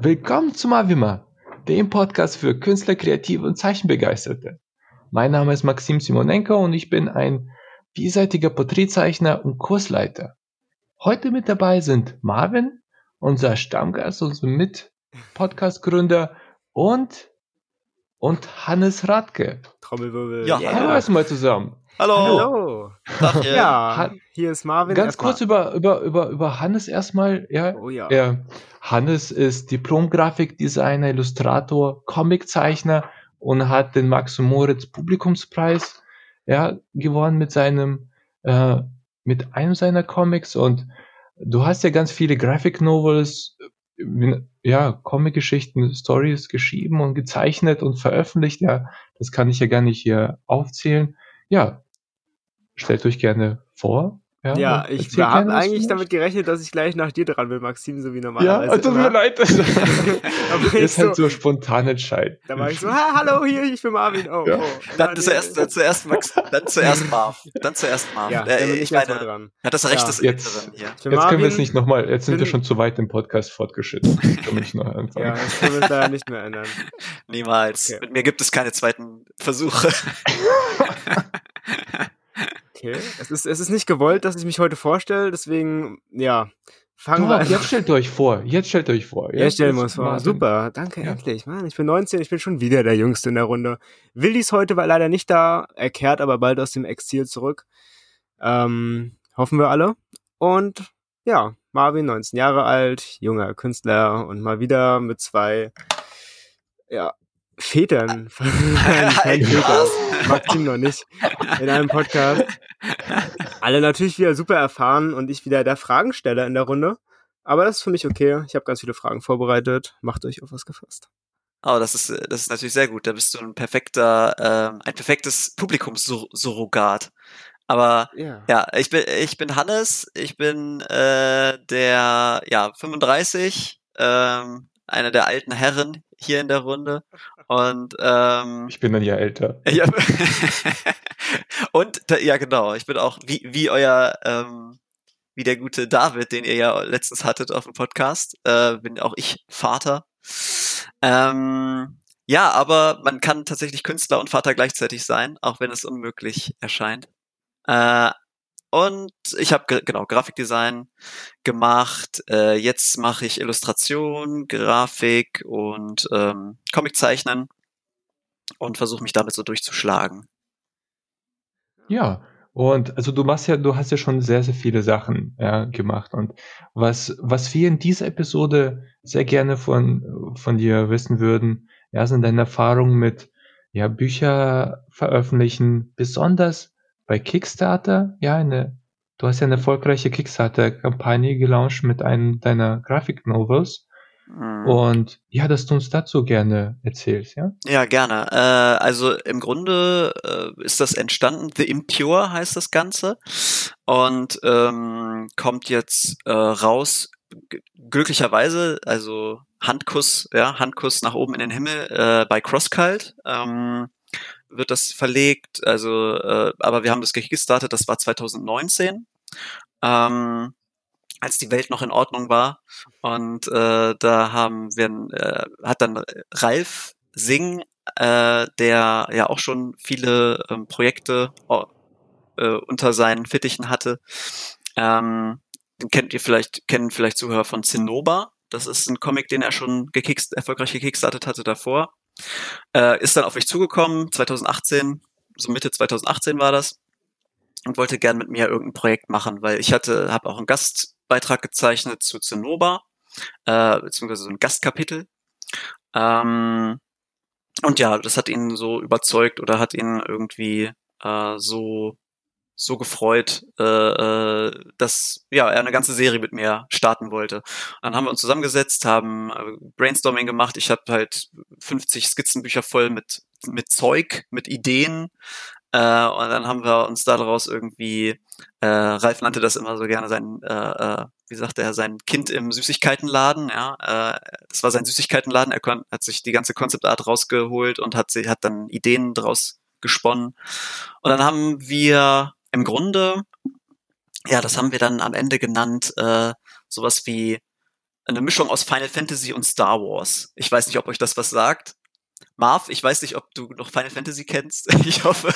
Willkommen zum Avima, dem Podcast für Künstler, Kreative und Zeichenbegeisterte. Mein Name ist Maxim Simonenko und ich bin ein vielseitiger Porträtzeichner und Kursleiter. Heute mit dabei sind Marvin, unser Stammgast, unser Mit-Podcast-Gründer und, und Hannes Radke. Trommelwirbel. Ja, yeah. hallo erstmal zusammen. Hallo. Hallo. Ach, ja, hier ist Marvin. Ganz kurz über, über, über, über Hannes erstmal. Ja, oh ja. ja. Hannes ist Diplom-Grafikdesigner, Illustrator, Comiczeichner und hat den Max Moritz Publikumspreis ja, gewonnen mit seinem, äh, mit einem seiner Comics und du hast ja ganz viele Graphic Novels, ja, Comic-Geschichten, Stories geschrieben und gezeichnet und veröffentlicht. Ja, das kann ich ja gar nicht hier aufzählen. Ja, stellt euch gerne vor. Ja, ja ich habe eigentlich damit gerechnet, dass ich gleich nach dir dran bin, Maxim, so wie normalerweise. Ja, tut mir leid. Das ist halt so, so spontan entscheidend. Da war ich so, ha, hallo, hier, ich bin Marvin. Oh, ja. oh. Dann, zuerst, dann zuerst Max, dann zuerst Marv. Dann zuerst Marv. Ja, äh, ich meine, dran. hat das Recht ja. des jetzt, hier. Jetzt Marvin, können wir es nicht nochmal, jetzt sind wir schon zu weit im Podcast fortgeschritten. können wir noch anfangen. Ja, das können wir es leider nicht mehr ändern. Niemals. Okay. Mit mir gibt es keine zweiten Versuche. Okay. Es ist, es ist nicht gewollt, dass ich mich heute vorstelle, deswegen, ja. Fangen wir an. Jetzt stellt euch vor. Jetzt stellt euch vor. Jetzt, jetzt stellen wir uns vor. Martin. Super. Danke, ja. endlich. Mann, ich bin 19, ich bin schon wieder der Jüngste in der Runde. Willi ist heute war leider nicht da. Er kehrt aber bald aus dem Exil zurück. Ähm, hoffen wir alle. Und ja, Marvin, 19 Jahre alt, junger Künstler und mal wieder mit zwei ja, Vätern, kein Väter, Maxim noch nicht, in einem Podcast. Alle natürlich wieder super erfahren und ich wieder der Fragensteller in der Runde. Aber das ist für mich okay. Ich habe ganz viele Fragen vorbereitet. Macht euch auf was gefasst. Oh, das ist, das ist natürlich sehr gut. Da bist du ein perfekter, äh, ein perfektes Publikumssurrogat. Aber ja. ja, ich bin ich bin Hannes, ich bin äh, der ja 35, ähm, einer der alten Herren hier in der Runde. Und ähm, ich bin dann ja älter. Ja, und ja, genau. Ich bin auch wie wie euer ähm, wie der gute David, den ihr ja letztens hattet auf dem Podcast, äh, bin auch ich Vater. Ähm, ja, aber man kann tatsächlich Künstler und Vater gleichzeitig sein, auch wenn es unmöglich erscheint. Äh, und ich habe genau Grafikdesign gemacht. Äh, jetzt mache ich Illustration, Grafik und ähm, Comiczeichnen und versuche mich damit so durchzuschlagen. Ja, und also du machst ja, du hast ja schon sehr, sehr viele Sachen ja, gemacht. Und was, was wir in dieser Episode sehr gerne von, von dir wissen würden, ja, sind deine Erfahrungen mit ja, Bücher veröffentlichen, besonders bei Kickstarter, ja, eine, du hast ja eine erfolgreiche Kickstarter-Kampagne gelauncht mit einem deiner Graphic-Novels. Mhm. Und ja, dass du uns dazu gerne erzählst, ja? Ja, gerne. Äh, also im Grunde äh, ist das entstanden, The Impure heißt das Ganze und ähm, kommt jetzt äh, raus, glücklicherweise, also Handkuss, ja, Handkuss nach oben in den Himmel äh, bei Crosscult. Ähm, wird das verlegt. Also, äh, aber wir haben das gestartet, das war 2019. Ähm, als die Welt noch in Ordnung war. Und äh, da haben wir, äh, hat dann Ralf Singh, äh, der ja auch schon viele ähm, Projekte äh, unter seinen Fittichen hatte. Ähm, den kennt ihr vielleicht, kennen vielleicht Zuhörer von Zinnober. Das ist ein Comic, den er schon gekickst, erfolgreich gekickstartet hatte davor. Äh, ist dann auf mich zugekommen, 2018, so Mitte 2018 war das, und wollte gern mit mir irgendein Projekt machen, weil ich hatte, habe auch einen Gastbeitrag gezeichnet zu Zinnober, äh, beziehungsweise so ein Gastkapitel. Ähm, und ja, das hat ihn so überzeugt oder hat ihn irgendwie äh, so so gefreut, äh, äh, dass ja er eine ganze Serie mit mir starten wollte. Dann haben wir uns zusammengesetzt, haben äh, Brainstorming gemacht. Ich habe halt 50 Skizzenbücher voll mit mit Zeug, mit Ideen. Äh, und dann haben wir uns daraus irgendwie, äh, Ralf nannte das immer so gerne sein, äh, äh, wie sagt er, sein Kind im Süßigkeitenladen. Ja, äh, das war sein Süßigkeitenladen. Er hat sich die ganze Konzeptart rausgeholt und hat, hat dann Ideen draus gesponnen. Und dann haben wir im Grunde, ja, das haben wir dann am Ende genannt, äh, sowas wie eine Mischung aus Final Fantasy und Star Wars. Ich weiß nicht, ob euch das was sagt. Marv, ich weiß nicht, ob du noch Final Fantasy kennst. Ich hoffe.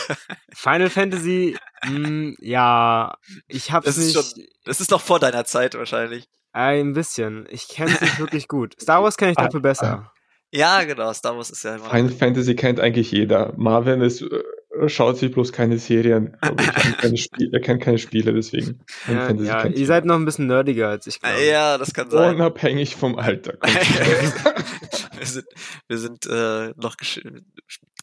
Final Fantasy, mh, hm, ja, ich hab's das nicht. Ist schon, das ist noch vor deiner Zeit wahrscheinlich. Ein bisschen. Ich kenne es nicht wirklich gut. Star Wars kenne ich dafür besser. Ja, genau. Star Wars ist ja immer. Final Fantasy kennt eigentlich jeder. Marvin ist, äh, schaut sich bloß keine Serien. Er, kennt keine er kennt keine Spiele, deswegen. Ja, ja ihr seid noch ein bisschen nerdiger als ich, glaube. Ja, das kann sein. Unabhängig vom Alter. wir sind, wir sind äh, noch gesch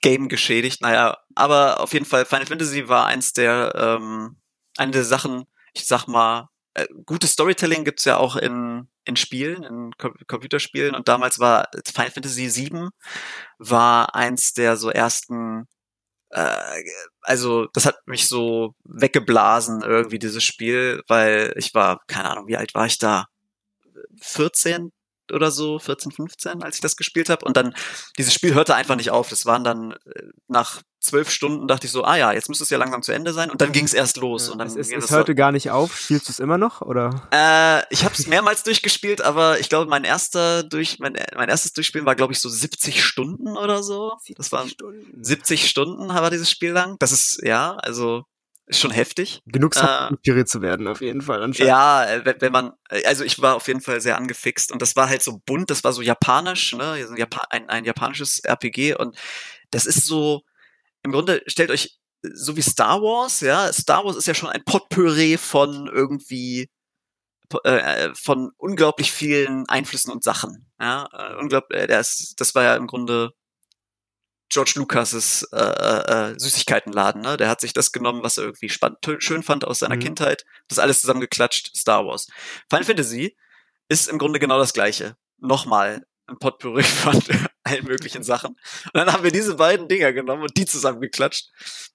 Game geschädigt. Naja, aber auf jeden Fall, Final Fantasy war eins der, ähm, eine der Sachen, ich sag mal, äh, gutes Storytelling gibt's ja auch in, in Spielen, in Com Computerspielen. Und damals war Final Fantasy VII war eins der so ersten äh, also das hat mich so weggeblasen irgendwie dieses Spiel, weil ich war, keine Ahnung, wie alt war ich da? 14, oder so, 14, 15, als ich das gespielt habe. Und dann, dieses Spiel hörte einfach nicht auf. Das waren dann äh, nach zwölf Stunden dachte ich so, ah ja, jetzt müsste es ja langsam zu Ende sein. Und dann ging es erst los. Ja, und dann es, es, es hörte so. gar nicht auf. Spielst du es immer noch, oder? Äh, ich habe es mehrmals durchgespielt, aber ich glaube, mein erster durch, mein, mein erstes Durchspielen war, glaube ich, so 70 Stunden oder so. Das waren Stunden. 70 Stunden war dieses Spiel lang. Das ist, ja, also ist schon heftig. Genug Zeit, äh, inspiriert zu werden, auf jeden Fall. Anscheinend. Ja, äh, wenn, wenn man, äh, also ich war auf jeden Fall sehr angefixt und das war halt so bunt, das war so japanisch, ne, ein, ein japanisches RPG und das ist so, im Grunde stellt euch so wie Star Wars, ja, Star Wars ist ja schon ein Potpourri von irgendwie äh, von unglaublich vielen Einflüssen und Sachen. Ja, äh, unglaublich, das, das war ja im Grunde George Lucas' äh, äh, äh, Süßigkeitenladen. Ne? Der hat sich das genommen, was er irgendwie spannend, schön fand aus seiner mhm. Kindheit. Das alles zusammengeklatscht, Star Wars. Final Fantasy ist im Grunde genau das gleiche. Nochmal ein Potpourri von allen möglichen Sachen. Und dann haben wir diese beiden Dinger genommen und die zusammengeklatscht.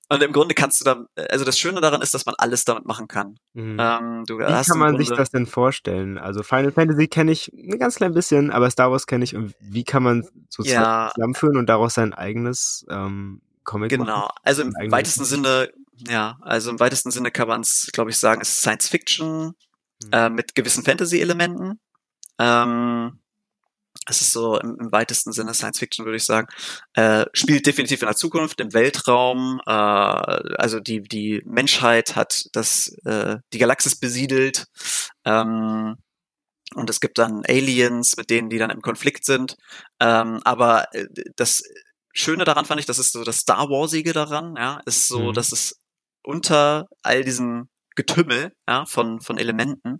Und im Grunde kannst du da, also das Schöne daran ist, dass man alles damit machen kann. Mhm. Ähm, Wie kann man sich das denn vorstellen? Also Final Fantasy kenne ich ein ganz klein bisschen, aber Star Wars kenne ich. Und wie kann man so ja. zusammenführen und daraus sein eigenes ähm, Comic genau. machen? Genau, also im weitesten Sinne, ja, also im weitesten Sinne kann man es, glaube ich, sagen, ist Science Fiction mhm. äh, mit gewissen Fantasy-Elementen. Ähm, es ist so im, im, weitesten Sinne Science Fiction, würde ich sagen, äh, spielt definitiv in der Zukunft, im Weltraum. Äh, also die die Menschheit hat das äh, die Galaxis besiedelt ähm, und es gibt dann Aliens, mit denen die dann im Konflikt sind. Ähm, aber äh, das Schöne daran fand ich, das ist so das Star Warsige daran, ja, ist so, mhm. dass es unter all diesen Getümmel ja, von, von Elementen,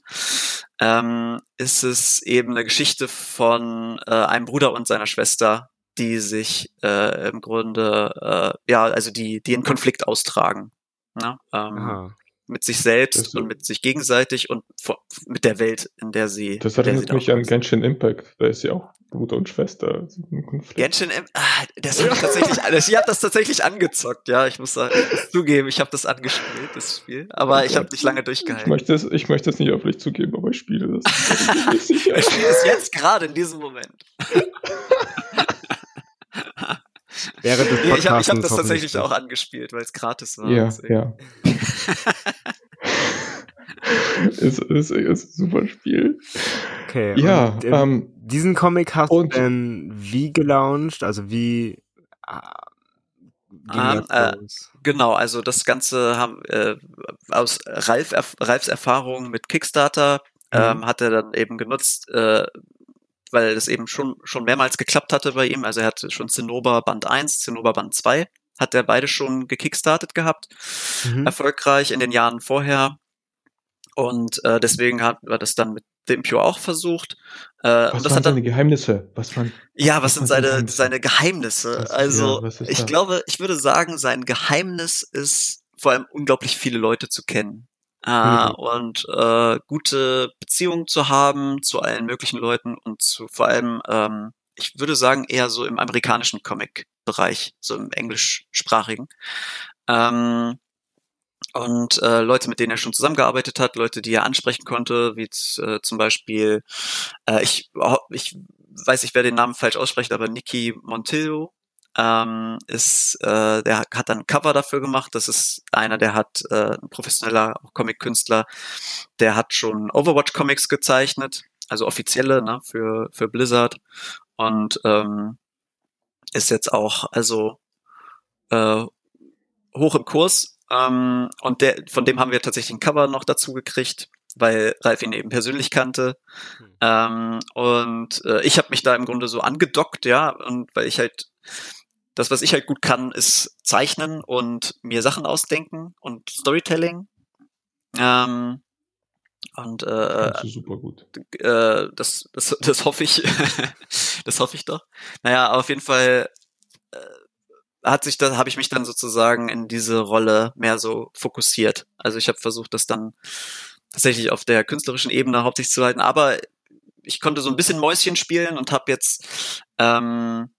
ähm, ist es eben eine Geschichte von äh, einem Bruder und seiner Schwester, die sich äh, im Grunde, äh, ja, also die, die einen Konflikt austragen. Ja, ähm, mit sich selbst das und mit sich gegenseitig und mit der Welt, in der sie. Das erinnert mich an Genshin Impact. Da ist sie auch Bruder und Schwester. Genshin Impact, ah, das hab ich tatsächlich, das, ich habe das tatsächlich angezockt. Ja, ich muss, sagen, ich muss zugeben, ich habe das angespielt, das Spiel. Aber oh ich habe nicht lange durchgehalten. Ich möchte es, ich möchte es nicht öffentlich zugeben, aber ich spiele das. ich spiele es jetzt gerade in diesem Moment. Während des nee, ich habe hab das tatsächlich auch angespielt, weil es gratis war. Ja, deswegen. ja. ist, ist, ist ein super Spiel. Okay. Ja, und, ähm, diesen Comic hast du denn wie gelauncht? Also wie um, ähm, äh, genau, also das Ganze haben äh, aus Ralf, Ralfs Erfahrung mit Kickstarter mhm. ähm, hat er dann eben genutzt, äh, weil das eben schon, schon mehrmals geklappt hatte bei ihm. Also er hatte schon Zinnober Band 1, Zinnober Band 2, hat er beide schon gekickstartet gehabt. Mhm. Erfolgreich in den Jahren vorher. Und äh, deswegen hat er das dann mit The Impure auch versucht. Äh, was und das waren hat dann, seine Geheimnisse? Was waren, ja, was, was sind seine, Geheimnisse? seine Geheimnisse? Was, also, ja, ich glaube, ich würde sagen, sein Geheimnis ist vor allem unglaublich viele Leute zu kennen äh, mhm. und äh, gute Beziehungen zu haben zu allen möglichen Leuten und zu vor allem, ähm, ich würde sagen, eher so im amerikanischen Comic-Bereich, so im englischsprachigen. Ähm, und äh, Leute, mit denen er schon zusammengearbeitet hat, Leute, die er ansprechen konnte, wie äh, zum Beispiel, äh, ich, ich weiß, ich werde den Namen falsch aussprechen, aber Nicky Montillo, ähm, ist, äh, der hat dann ein Cover dafür gemacht. Das ist einer, der hat äh, ein professioneller Comic-Künstler, der hat schon Overwatch-Comics gezeichnet. also offizielle, ne, für, für Blizzard. Und ähm, ist jetzt auch also äh, hoch im Kurs. Ähm, und der, von dem haben wir tatsächlich ein Cover noch dazu gekriegt, weil Ralf ihn eben persönlich kannte. Hm. Ähm, und äh, ich habe mich da im Grunde so angedockt, ja, und weil ich halt das, was ich halt gut kann, ist zeichnen und mir Sachen ausdenken und Storytelling. Ähm, und äh, super gut. Äh, das, das, das hoffe ich. das hoffe ich doch. Naja, auf jeden Fall äh, hat sich da habe ich mich dann sozusagen in diese Rolle mehr so fokussiert. Also ich habe versucht, das dann tatsächlich auf der künstlerischen Ebene hauptsächlich zu halten, aber ich konnte so ein bisschen Mäuschen spielen und habe jetzt ähm,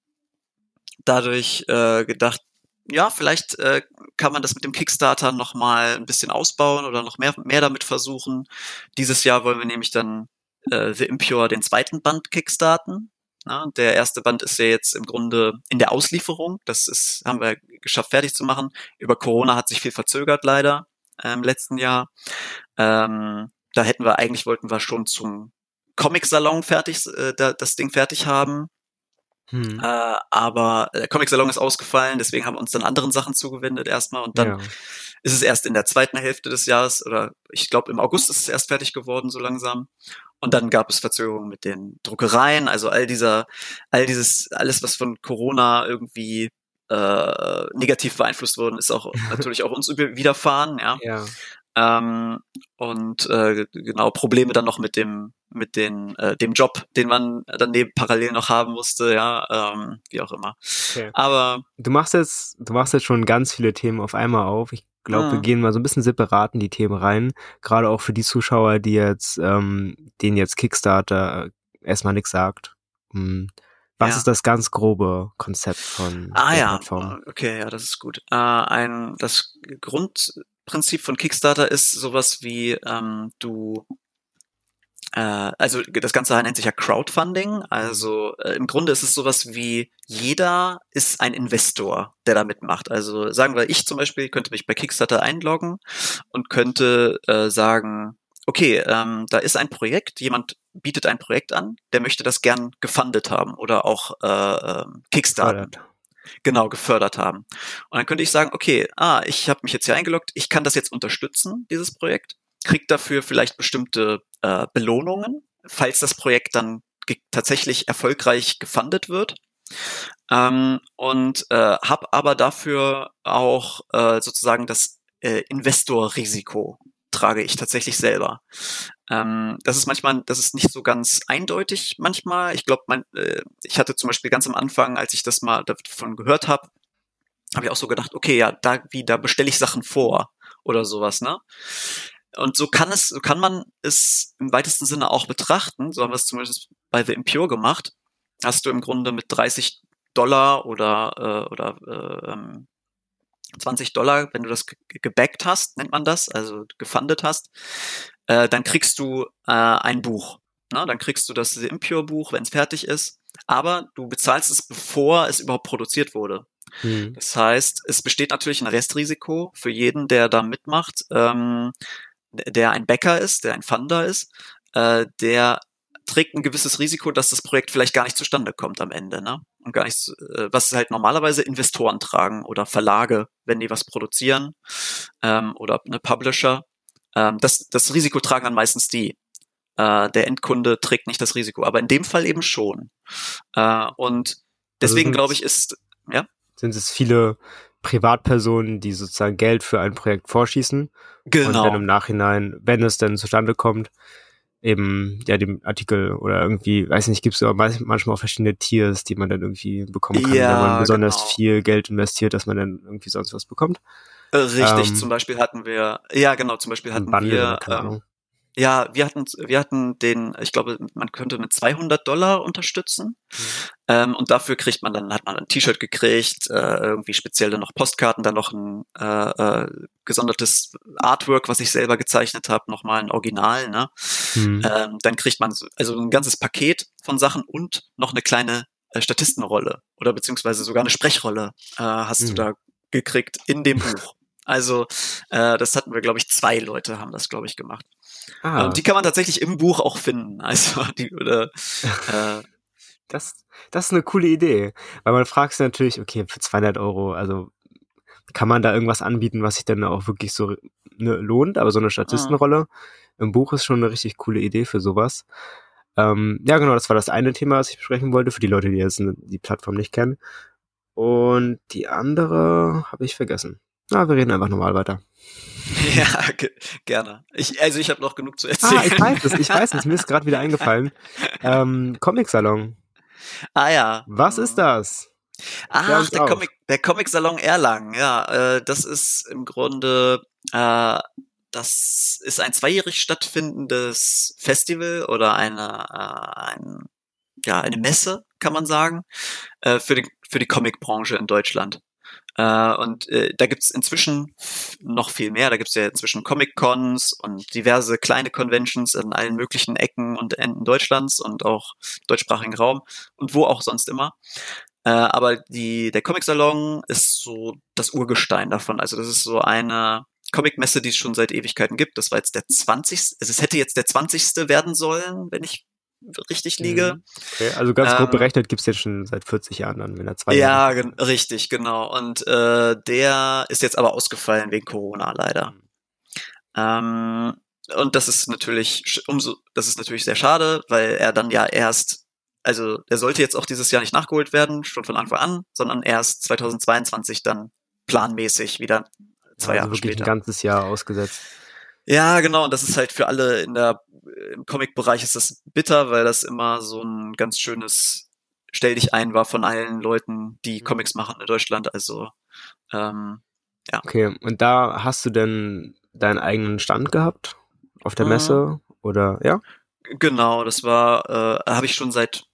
dadurch äh, gedacht, ja, vielleicht äh, kann man das mit dem Kickstarter noch mal ein bisschen ausbauen oder noch mehr, mehr damit versuchen. Dieses Jahr wollen wir nämlich dann äh, The Impure den zweiten Band kickstarten. Ja, der erste Band ist ja jetzt im Grunde in der Auslieferung. Das ist, haben wir geschafft, fertig zu machen. Über Corona hat sich viel verzögert leider äh, im letzten Jahr. Ähm, da hätten wir eigentlich wollten wir schon zum Comic-Salon fertig, äh, da, das Ding fertig haben. Hm. Äh, aber der Comic-Salon ist ausgefallen, deswegen haben wir uns dann anderen Sachen zugewendet erstmal und dann ja. ist es erst in der zweiten Hälfte des Jahres oder ich glaube im August ist es erst fertig geworden so langsam. Und dann gab es Verzögerungen mit den Druckereien, also all dieser, all dieses, alles, was von Corona irgendwie äh, negativ beeinflusst worden ist, auch natürlich auch uns widerfahren, ja. ja. Ähm, und äh, genau Probleme dann noch mit dem mit den äh, dem Job, den man daneben parallel noch haben musste, ja, ähm, wie auch immer. Okay. Aber du machst jetzt du machst jetzt schon ganz viele Themen auf einmal auf. Ich glaube, wir ah. gehen mal so ein bisschen separat in die Themen rein, gerade auch für die Zuschauer, die jetzt ähm, denen jetzt Kickstarter erstmal nichts sagt. Hm. Was ja. ist das ganz grobe Konzept von ah, der ja. Plattform? Okay, ja, das ist gut. Äh, ein das Grund Prinzip von Kickstarter ist sowas wie ähm, du äh, also das Ganze nennt sich ja Crowdfunding. Also äh, im Grunde ist es sowas wie jeder ist ein Investor, der da mitmacht. Also sagen wir, ich zum Beispiel könnte mich bei Kickstarter einloggen und könnte äh, sagen, okay, ähm, da ist ein Projekt, jemand bietet ein Projekt an, der möchte das gern gefundet haben oder auch äh, ähm, Kickstarter genau gefördert haben. Und dann könnte ich sagen, okay, ah, ich habe mich jetzt hier eingeloggt, ich kann das jetzt unterstützen, dieses Projekt, krieg dafür vielleicht bestimmte äh, Belohnungen, falls das Projekt dann tatsächlich erfolgreich gefundet wird. Ähm, und äh, habe aber dafür auch äh, sozusagen das äh, Investorrisiko trage ich tatsächlich selber. Ähm, das ist manchmal, das ist nicht so ganz eindeutig manchmal. Ich glaube, äh, ich hatte zum Beispiel ganz am Anfang, als ich das mal davon gehört habe, habe ich auch so gedacht, okay, ja, da wie da bestelle ich Sachen vor oder sowas, ne? Und so kann es, so kann man es im weitesten Sinne auch betrachten. So haben wir es zumindest bei The Impure gemacht. Hast du im Grunde mit 30 Dollar oder äh, oder äh, 20 Dollar, wenn du das gebackt hast, nennt man das, also gefundet hast, äh, dann kriegst du äh, ein Buch. Ne? Dann kriegst du das Impure-Buch, wenn es fertig ist. Aber du bezahlst es, bevor es überhaupt produziert wurde. Mhm. Das heißt, es besteht natürlich ein Restrisiko für jeden, der da mitmacht, ähm, der ein Bäcker ist, der ein Funder ist, äh, der trägt ein gewisses Risiko, dass das Projekt vielleicht gar nicht zustande kommt am Ende, ne? Und gar nichts, äh, was halt normalerweise Investoren tragen oder Verlage, wenn die was produzieren ähm, oder eine Publisher. Ähm, das, das Risiko tragen dann meistens die. Äh, der Endkunde trägt nicht das Risiko, aber in dem Fall eben schon. Äh, und also deswegen also glaube ich, ist ja sind es viele Privatpersonen, die sozusagen Geld für ein Projekt vorschießen. Genau. Und dann im Nachhinein, wenn es denn zustande kommt, eben ja dem Artikel oder irgendwie, weiß nicht, gibt es manchmal auch verschiedene Tiers, die man dann irgendwie bekommen kann, ja, wenn man besonders genau. viel Geld investiert, dass man dann irgendwie sonst was bekommt. Richtig, ähm, zum Beispiel hatten wir, ja genau, zum Beispiel hatten Bundle, wir, ähm, ja, wir hatten, wir hatten den, ich glaube, man könnte mit 200 Dollar unterstützen. Mhm. Ähm, und dafür kriegt man dann, hat man ein T-Shirt gekriegt, äh, irgendwie speziell dann noch Postkarten, dann noch ein äh, äh, gesondertes Artwork, was ich selber gezeichnet habe, nochmal ein Original, ne? Mhm. Ähm, dann kriegt man so, also ein ganzes Paket von Sachen und noch eine kleine äh, Statistenrolle oder beziehungsweise sogar eine Sprechrolle äh, hast mhm. du da gekriegt in dem Buch. Also äh, das hatten wir, glaube ich, zwei Leute haben das, glaube ich, gemacht. Ah. Und die kann man tatsächlich im Buch auch finden. Also die oder äh, Das, das ist eine coole Idee. Weil man fragt sich natürlich, okay, für 200 Euro, also kann man da irgendwas anbieten, was sich dann auch wirklich so ne, lohnt? Aber so eine Statistenrolle im Buch ist schon eine richtig coole Idee für sowas. Ähm, ja, genau, das war das eine Thema, was ich besprechen wollte, für die Leute, die jetzt die Plattform nicht kennen. Und die andere habe ich vergessen. Na, wir reden einfach normal weiter. ja, ge gerne. Ich, also ich habe noch genug zu erzählen. Ah, ich weiß es, ich weiß es, mir ist gerade wieder eingefallen. Ähm, Comic-Salon. Ah ja. Was ist das? Ach, der. Comic, der Comic Salon Erlangen, ja, äh, das ist im Grunde, äh, das ist ein zweijährig stattfindendes Festival oder eine, äh, ein, ja, eine Messe, kann man sagen, äh, für die, für die Comicbranche in Deutschland. Äh, und äh, da gibt's inzwischen noch viel mehr. Da gibt's ja inzwischen Comic-Cons und diverse kleine Conventions in allen möglichen Ecken und Enden Deutschlands und auch deutschsprachigen Raum und wo auch sonst immer. Äh, aber die, der Comic-Salon ist so das Urgestein davon. Also das ist so eine Comic-Messe, die es schon seit Ewigkeiten gibt. Das war jetzt der 20. Also es hätte jetzt der 20. werden sollen, wenn ich richtig liege. Mhm. Okay, also ganz grob Ähm, berechnet gibt's jetzt schon seit 40 Jahren dann, wenn er zwei Ja, gen richtig, genau. Und äh, der ist jetzt aber ausgefallen wegen Corona leider. Ähm, und das ist natürlich umso, das ist natürlich sehr schade, weil er dann ja erst, also der sollte jetzt auch dieses Jahr nicht nachgeholt werden, schon von Anfang an, sondern erst 2022 dann planmäßig wieder zwei also Jahre wirklich später. ein ganzes Jahr ausgesetzt. Ja, genau. Und das ist halt für alle in der, im Comic-Bereich ist das bitter, weil das immer so ein ganz schönes Stell dich ein war von allen Leuten, die Mhm. Comics machen in Deutschland. Also, ähm, Okay, und da hast du denn deinen eigenen Stand gehabt auf der Mhm. Messe oder ja? genau, das war, äh, habe ich schon seit,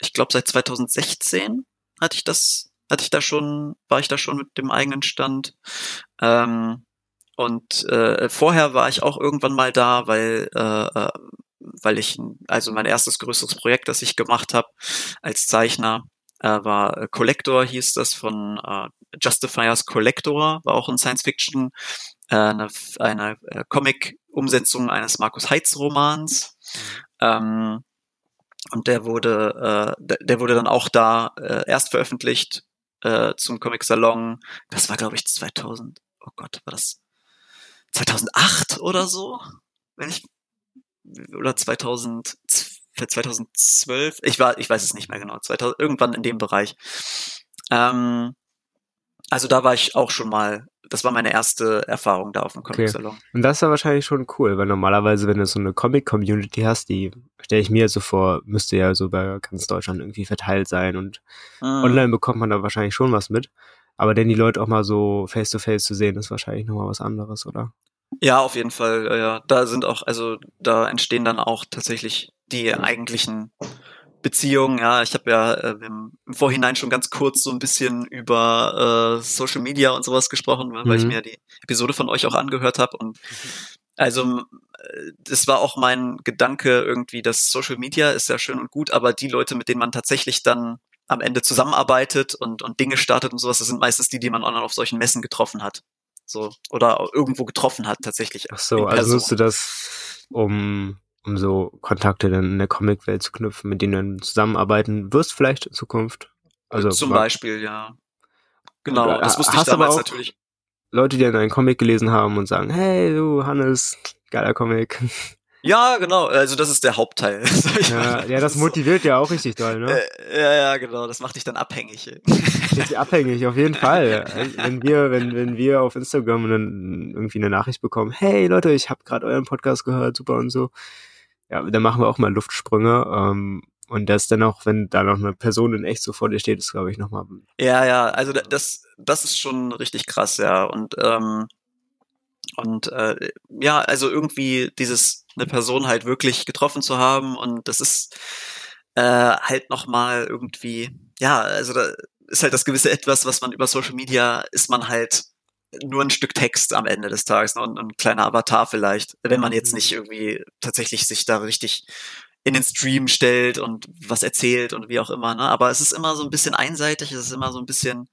ich glaube seit 2016 hatte ich das, hatte ich da schon, war ich da schon mit dem eigenen Stand. Ähm, und äh, vorher war ich auch irgendwann mal da, weil äh, äh, weil ich also mein erstes größeres Projekt, das ich gemacht habe als Zeichner, äh, war äh, Collector hieß das von äh, Justifiers Collector, war auch ein Science Fiction, äh, eine, eine äh, Comic-Umsetzung eines Markus Heitz Romans. Ähm, und der wurde, äh, der, der wurde dann auch da äh, erst veröffentlicht äh, zum Comic Salon. Das war glaube ich 2000. Oh Gott, war das 2008 oder so? Wenn ich oder 2000 für 2012. Ich war, ich weiß es nicht mehr genau. 2000 irgendwann in dem Bereich. Ähm, also da war ich auch schon mal. Das war meine erste Erfahrung da auf dem Comic Salon. Und das ist ja wahrscheinlich schon cool, weil normalerweise, wenn du so eine Comic-Community hast, die stelle ich mir so vor, müsste ja so bei ganz Deutschland irgendwie verteilt sein und Mhm. online bekommt man da wahrscheinlich schon was mit. Aber denn die Leute auch mal so face-to-face zu sehen, ist wahrscheinlich nochmal was anderes, oder? Ja, auf jeden Fall. Ja. Da sind auch, also da entstehen dann auch tatsächlich die eigentlichen Beziehungen. Ja, ich habe ja äh, im, Vorhinein schon ganz kurz so ein bisschen über äh, Social Media und sowas gesprochen, weil ich Mhm. mir die Episode von euch auch angehört habe. Und also m- äh, das war auch mein Gedanke irgendwie, dass Social Media ist ja schön und gut, aber die Leute, mit denen man tatsächlich dann am Ende zusammenarbeitet und, und Dinge startet und sowas, das sind meistens die, die man noch auf solchen Messen getroffen hat. So, oder irgendwo getroffen hat, tatsächlich. Ach so, also nutzt du das, um, um so Kontakte dann in der Comicwelt zu knüpfen, mit denen du dann zusammenarbeiten wirst vielleicht in Zukunft? Also Zum Beispiel, ja. Genau, Äh, das wusste ich damals auch- natürlich. Leute, die dann einen Comic gelesen haben und sagen, hey du Hannes, geiler Comic. Ja, genau, also das ist der Hauptteil. Ja, ja, das motiviert ja auch richtig doll, ne? Äh, ja, ja, genau, das macht dich dann abhängig. Abhängig, auf jeden Fall. Wenn wir, wenn, wenn wir auf Instagram dann irgendwie eine Nachricht bekommen, hey Leute, ich habe gerade euren Podcast gehört, super und so. Ja, dann machen wir auch mal Luftsprünge. Ähm, und das dann auch, wenn da noch eine Person in echt so vor dir steht, ist, glaube ich, nochmal. Ja, ja, also da- das, das ist schon richtig krass, ja. Und, ähm, und äh, ja, also irgendwie dieses, eine Person halt wirklich getroffen zu haben und das ist äh, halt nochmal irgendwie, ja, also da ist halt das gewisse Etwas, was man über Social Media ist man halt nur ein Stück Text am Ende des Tages ne, und ein kleiner Avatar vielleicht, wenn man jetzt nicht irgendwie tatsächlich sich da richtig in den Stream stellt und was erzählt und wie auch immer. Ne? Aber es ist immer so ein bisschen einseitig, es ist immer so ein bisschen,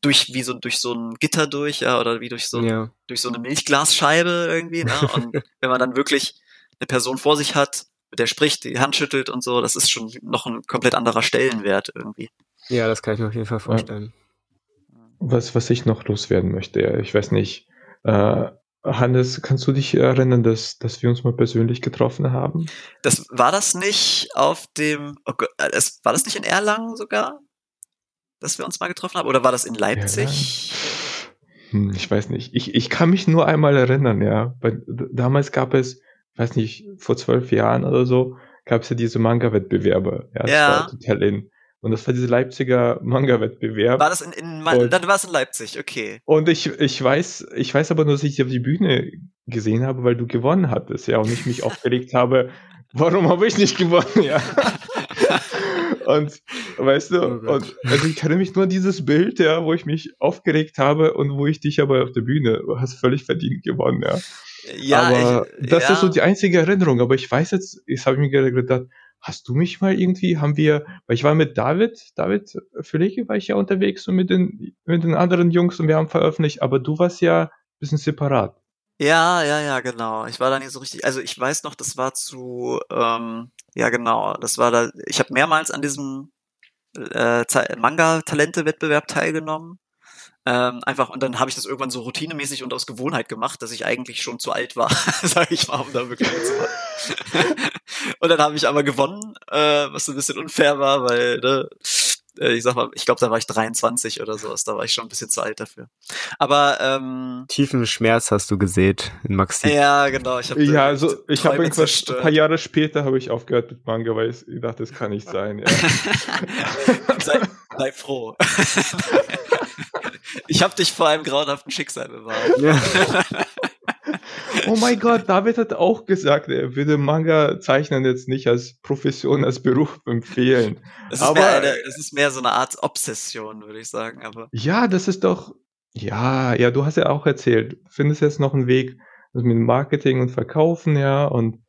durch wie so durch so ein Gitter durch, ja, oder wie durch so Ja. durch so eine Milchglasscheibe irgendwie, ne? Und wenn man dann wirklich eine Person vor sich hat, mit der spricht, die Hand schüttelt und so, das ist schon noch ein komplett anderer Stellenwert irgendwie. Ja, das kann ich mir auf jeden Fall vorstellen. Was, was ich noch loswerden möchte, ja, ich weiß nicht. Äh, Hannes, kannst du dich erinnern, dass, dass wir uns mal persönlich getroffen haben? Das war das nicht auf dem oh Gott, äh, es, war das nicht in Erlangen sogar? Dass wir uns mal getroffen haben? Oder war das in Leipzig? Hm, ich weiß nicht. Ich, ich kann mich nur einmal erinnern, ja. D- damals gab es, weiß nicht, vor zwölf Jahren oder so, gab es ja diese Manga-Wettbewerbe. Ja, das Ja. war total in. Und das war dieser Leipziger Manga-Wettbewerb. War das in, in Und- dann war es in Leipzig, okay. Und ich, ich weiß, ich weiß aber nur, dass ich dich auf die Bühne gesehen habe, weil du gewonnen hattest, ja, und ich mich aufgeregt habe, warum habe ich nicht gewonnen, ja. Und weißt du, Oh und also ich erinnere mich nur an dieses Bild, ja, wo ich mich aufgeregt habe und wo ich dich aber auf der Bühne, hast völlig verdient gewonnen, ja. Ja, aber ich, das ja. ist so die einzige Erinnerung. Aber ich weiß jetzt, jetzt habe ich mir gerade gedacht, hast du mich mal irgendwie, haben wir, weil ich war mit David, David Füllige war ich ja unterwegs und mit den, mit den anderen Jungs und wir haben veröffentlicht, aber du warst ja ein bisschen separat. Ja, ja, ja, genau. Ich war da nicht so richtig. Also ich weiß noch, das war zu, ähm, ja genau, das war da. Ich habe mehrmals an diesem äh, Manga-Talente-Wettbewerb teilgenommen. Ähm, einfach und dann habe ich das irgendwann so routinemäßig und aus Gewohnheit gemacht, dass ich eigentlich schon zu alt war, sage ich mal, um da wirklich mitzumachen. und dann habe ich aber gewonnen, äh, was ein bisschen unfair war, weil ne, ich sag mal, ich glaube, da war ich 23 oder sowas, da war ich schon ein bisschen zu alt dafür. Aber ähm, Tiefen Schmerz hast du gesät in Maxi. ja, genau. Ich hab Ja, also ich habe irgendwas, ein zerstört. paar Jahre später habe ich aufgehört mit Manga, weil ich dachte, das kann nicht sein. Ja. sei, sei froh. ich habe dich vor einem grauenhaften Schicksal bewahrt. Ja. oh mein Gott, David hat auch gesagt, er würde Manga zeichnen jetzt nicht als Profession, als Beruf empfehlen. Das ist, Aber- mehr eine, das ist mehr so eine Art Obsession, würde ich sagen. Aber Ja, das ist doch. Ja, ja, du hast ja auch erzählt. Du findest jetzt noch einen Weg also mit Marketing und Verkaufen, ja, und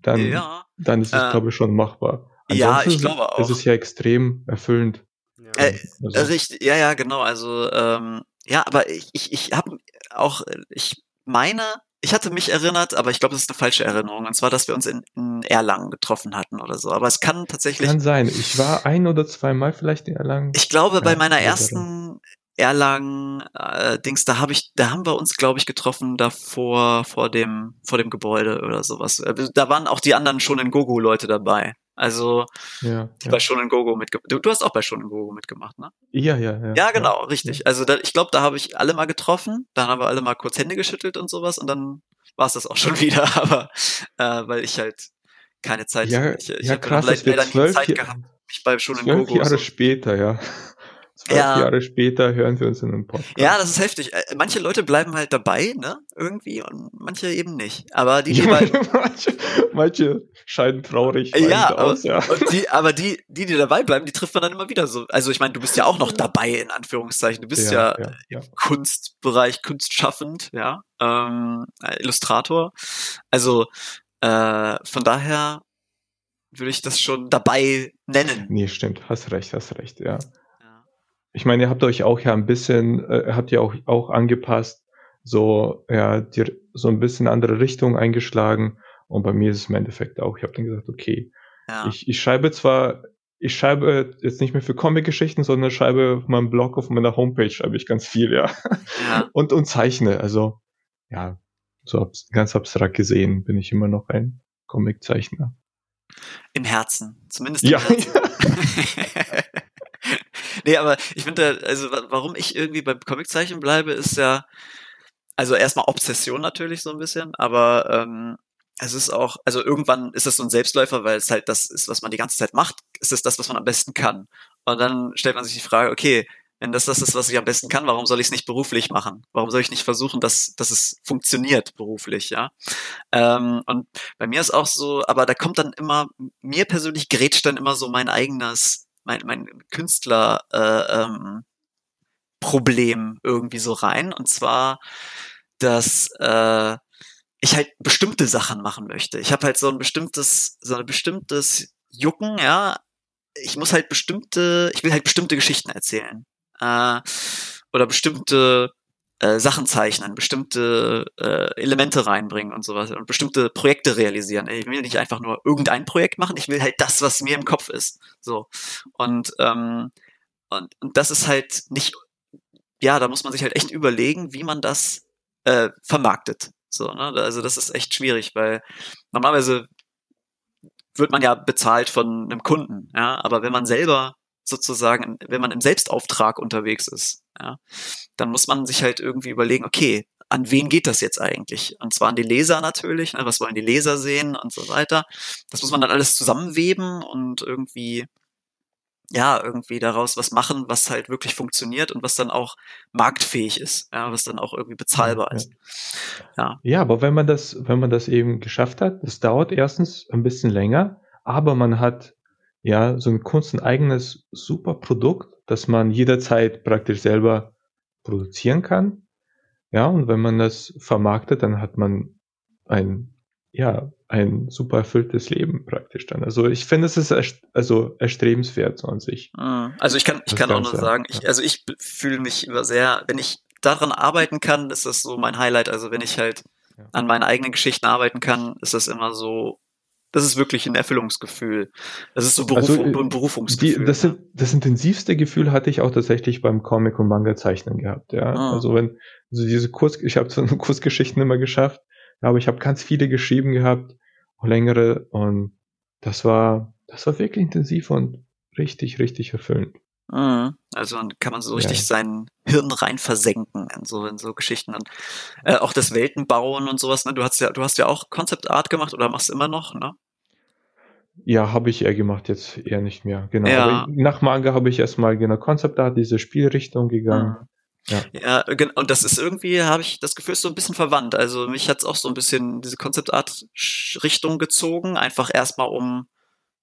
dann, ja, dann ist es, Äh, glaube ich, schon machbar. ja, Ansonsten ich glaube auch. ist es ja extrem erfüllend. Äh, Also, richtig. Ja, ja, genau. Also ähm, ja, aber ich, ich, ich habe auch, ich meine, ich hatte mich erinnert, aber ich glaube, das ist eine falsche Erinnerung. Und zwar, dass wir uns in, in Erlangen getroffen hatten oder so. Aber es kann tatsächlich. kann sein. Ich war ein oder zweimal vielleicht in Erlangen. Ich glaube, bei meiner ersten Erlangen äh, da habe ich, da haben wir uns, glaube ich, getroffen davor vor dem vor dem Gebäude oder sowas. Äh, Da waren auch die anderen schon in Gogo Leute dabei. Also ja, die ja. bei schon in Gogo mitgemacht. Du, du hast auch bei schon in Gogo mitgemacht, ne? ja, ja, ja. Ja, genau, richtig. Also da, ich glaube, da habe ich alle mal getroffen, dann haben wir alle mal kurz Hände geschüttelt und sowas und dann war es das auch schon wieder, aber äh, weil ich halt keine Zeit, Ja, ich, ich ja, krass, leider, wir leider zwölf, Zeit gehabt, mich bei zwölf Gogo Jahre so. später, ja. Zwölf Ja. Jahre später hören wir uns in einem Podcast. Ja, das ist heftig. Äh, Manche Leute bleiben halt dabei, ne? Irgendwie und manche eben nicht. Aber die, die Ja, manche, manche scheiden traurig ja, aber, aus, ja. die, aber die, die, die dabei bleiben, die trifft man dann immer wieder so. Also ich meine, du bist ja auch noch dabei, in Anführungszeichen. Du bist ja, ja, ja. Kunstbereich, kunstschaffend, ja, ähm, äh, Illustrator. Also äh, von daher würde ich das schon dabei nennen. Nee, stimmt, hast recht, hast recht. Ja. Ich meine, ihr habt euch auch ja ein bisschen, äh, habt ihr auch, auch angepasst, so, ja, die, so ein bisschen andere Richtung eingeschlagen. Und bei mir ist es im Endeffekt auch, ich habe dann gesagt, okay, Ja. ich, ich schreibe zwar, ich schreibe jetzt nicht mehr für Comic-Geschichten, sondern schreibe auf meinem Blog, auf meiner Homepage schreibe ich ganz viel, ja. ja. Und, und zeichne, also, ja, so abs ganz abstrakt gesehen bin ich immer noch ein Comiczeichner. Im Herzen. Zumindest im Ja, Herzen. nee, aber ich finde, also wa- warum ich irgendwie beim Comiczeichen bleibe, ist ja, also erstmal Obsession natürlich so ein bisschen, aber ähm, es ist auch, also irgendwann ist es so ein Selbstläufer, weil es halt das ist, was man die ganze Zeit macht, ist es das, was man am besten kann. Und dann stellt man sich die Frage, okay, wenn das das ist, was ich am besten kann, warum soll ich es nicht beruflich machen? Warum soll ich nicht versuchen, dass, dass es funktioniert beruflich, ja? Ähm, und bei mir ist auch so, aber da kommt dann immer, mir persönlich grätscht dann immer so mein eigenes, mein, mein Künstler äh, ähm, Problem irgendwie so rein. Und zwar, dass äh, ich halt bestimmte Sachen machen möchte. Ich habe halt so ein bestimmtes, so ein bestimmtes Jucken, ja. Ich muss halt bestimmte, ich will halt bestimmte Geschichten erzählen. Äh, oder bestimmte äh, Sachen zeichnen, bestimmte äh, Elemente reinbringen und sowas und bestimmte Projekte realisieren. Ich will nicht einfach nur irgendein Projekt machen, ich will halt das, was mir im Kopf ist. So. Und, ähm, und, und das ist halt nicht, ja, da muss man sich halt echt überlegen, wie man das äh, vermarktet. So, ne? Also das ist echt schwierig, weil normalerweise wird man ja bezahlt von einem Kunden, ja, aber wenn man selber sozusagen, wenn man im Selbstauftrag unterwegs ist, ja, dann muss man sich halt irgendwie überlegen, okay, an wen geht das jetzt eigentlich? Und zwar an die Leser natürlich, ne, was wollen die Leser sehen und so weiter. Das muss man dann alles zusammenweben und irgendwie, ja, irgendwie daraus was machen, was halt wirklich funktioniert und was dann auch marktfähig ist, ja, was dann auch irgendwie bezahlbar ja. ist. Ja. ja, aber wenn man das, wenn man das eben geschafft hat, das dauert erstens ein bisschen länger, aber man hat ja, so ein Kunst ein eigenes super Produkt, das man jederzeit praktisch selber produzieren kann. Ja, und wenn man das vermarktet, dann hat man ein, ja, ein super erfülltes Leben praktisch dann. Also ich finde, es ist erst, also erstrebenswert so an sich. Mhm. Also ich kann, ich kann auch nur sagen, ich, also ich fühle mich immer sehr, wenn ich daran arbeiten kann, ist das so mein Highlight. Also wenn ich halt an meinen eigenen Geschichten arbeiten kann, ist das immer so das ist wirklich ein Erfüllungsgefühl. Das ist so Beruf, also, ein Berufungsgefühl. Die, das, ja. das intensivste Gefühl hatte ich auch tatsächlich beim Comic und Manga Zeichnen gehabt. Ja, ah. also wenn also diese Kurs, ich habe so Kurzgeschichten immer geschafft, aber ich habe ganz viele geschrieben gehabt, auch längere und das war, das war wirklich intensiv und richtig, richtig erfüllend. Mhm. Also kann man so richtig ja. sein Hirn rein versenken in so, in so Geschichten und äh, auch das Weltenbauen und sowas. Ne? Du hast ja, du hast ja auch Concept Art gemacht oder machst immer noch, ne? Ja, habe ich eher gemacht, jetzt eher nicht mehr. Genau. Ja. Aber nach Manga habe ich erstmal genau Concept Art, diese Spielrichtung gegangen. Mhm. Ja. ja, genau. Und das ist irgendwie, habe ich das Gefühl, ist so ein bisschen verwandt. Also mich hat's auch so ein bisschen diese Concept Art Richtung gezogen, einfach erstmal um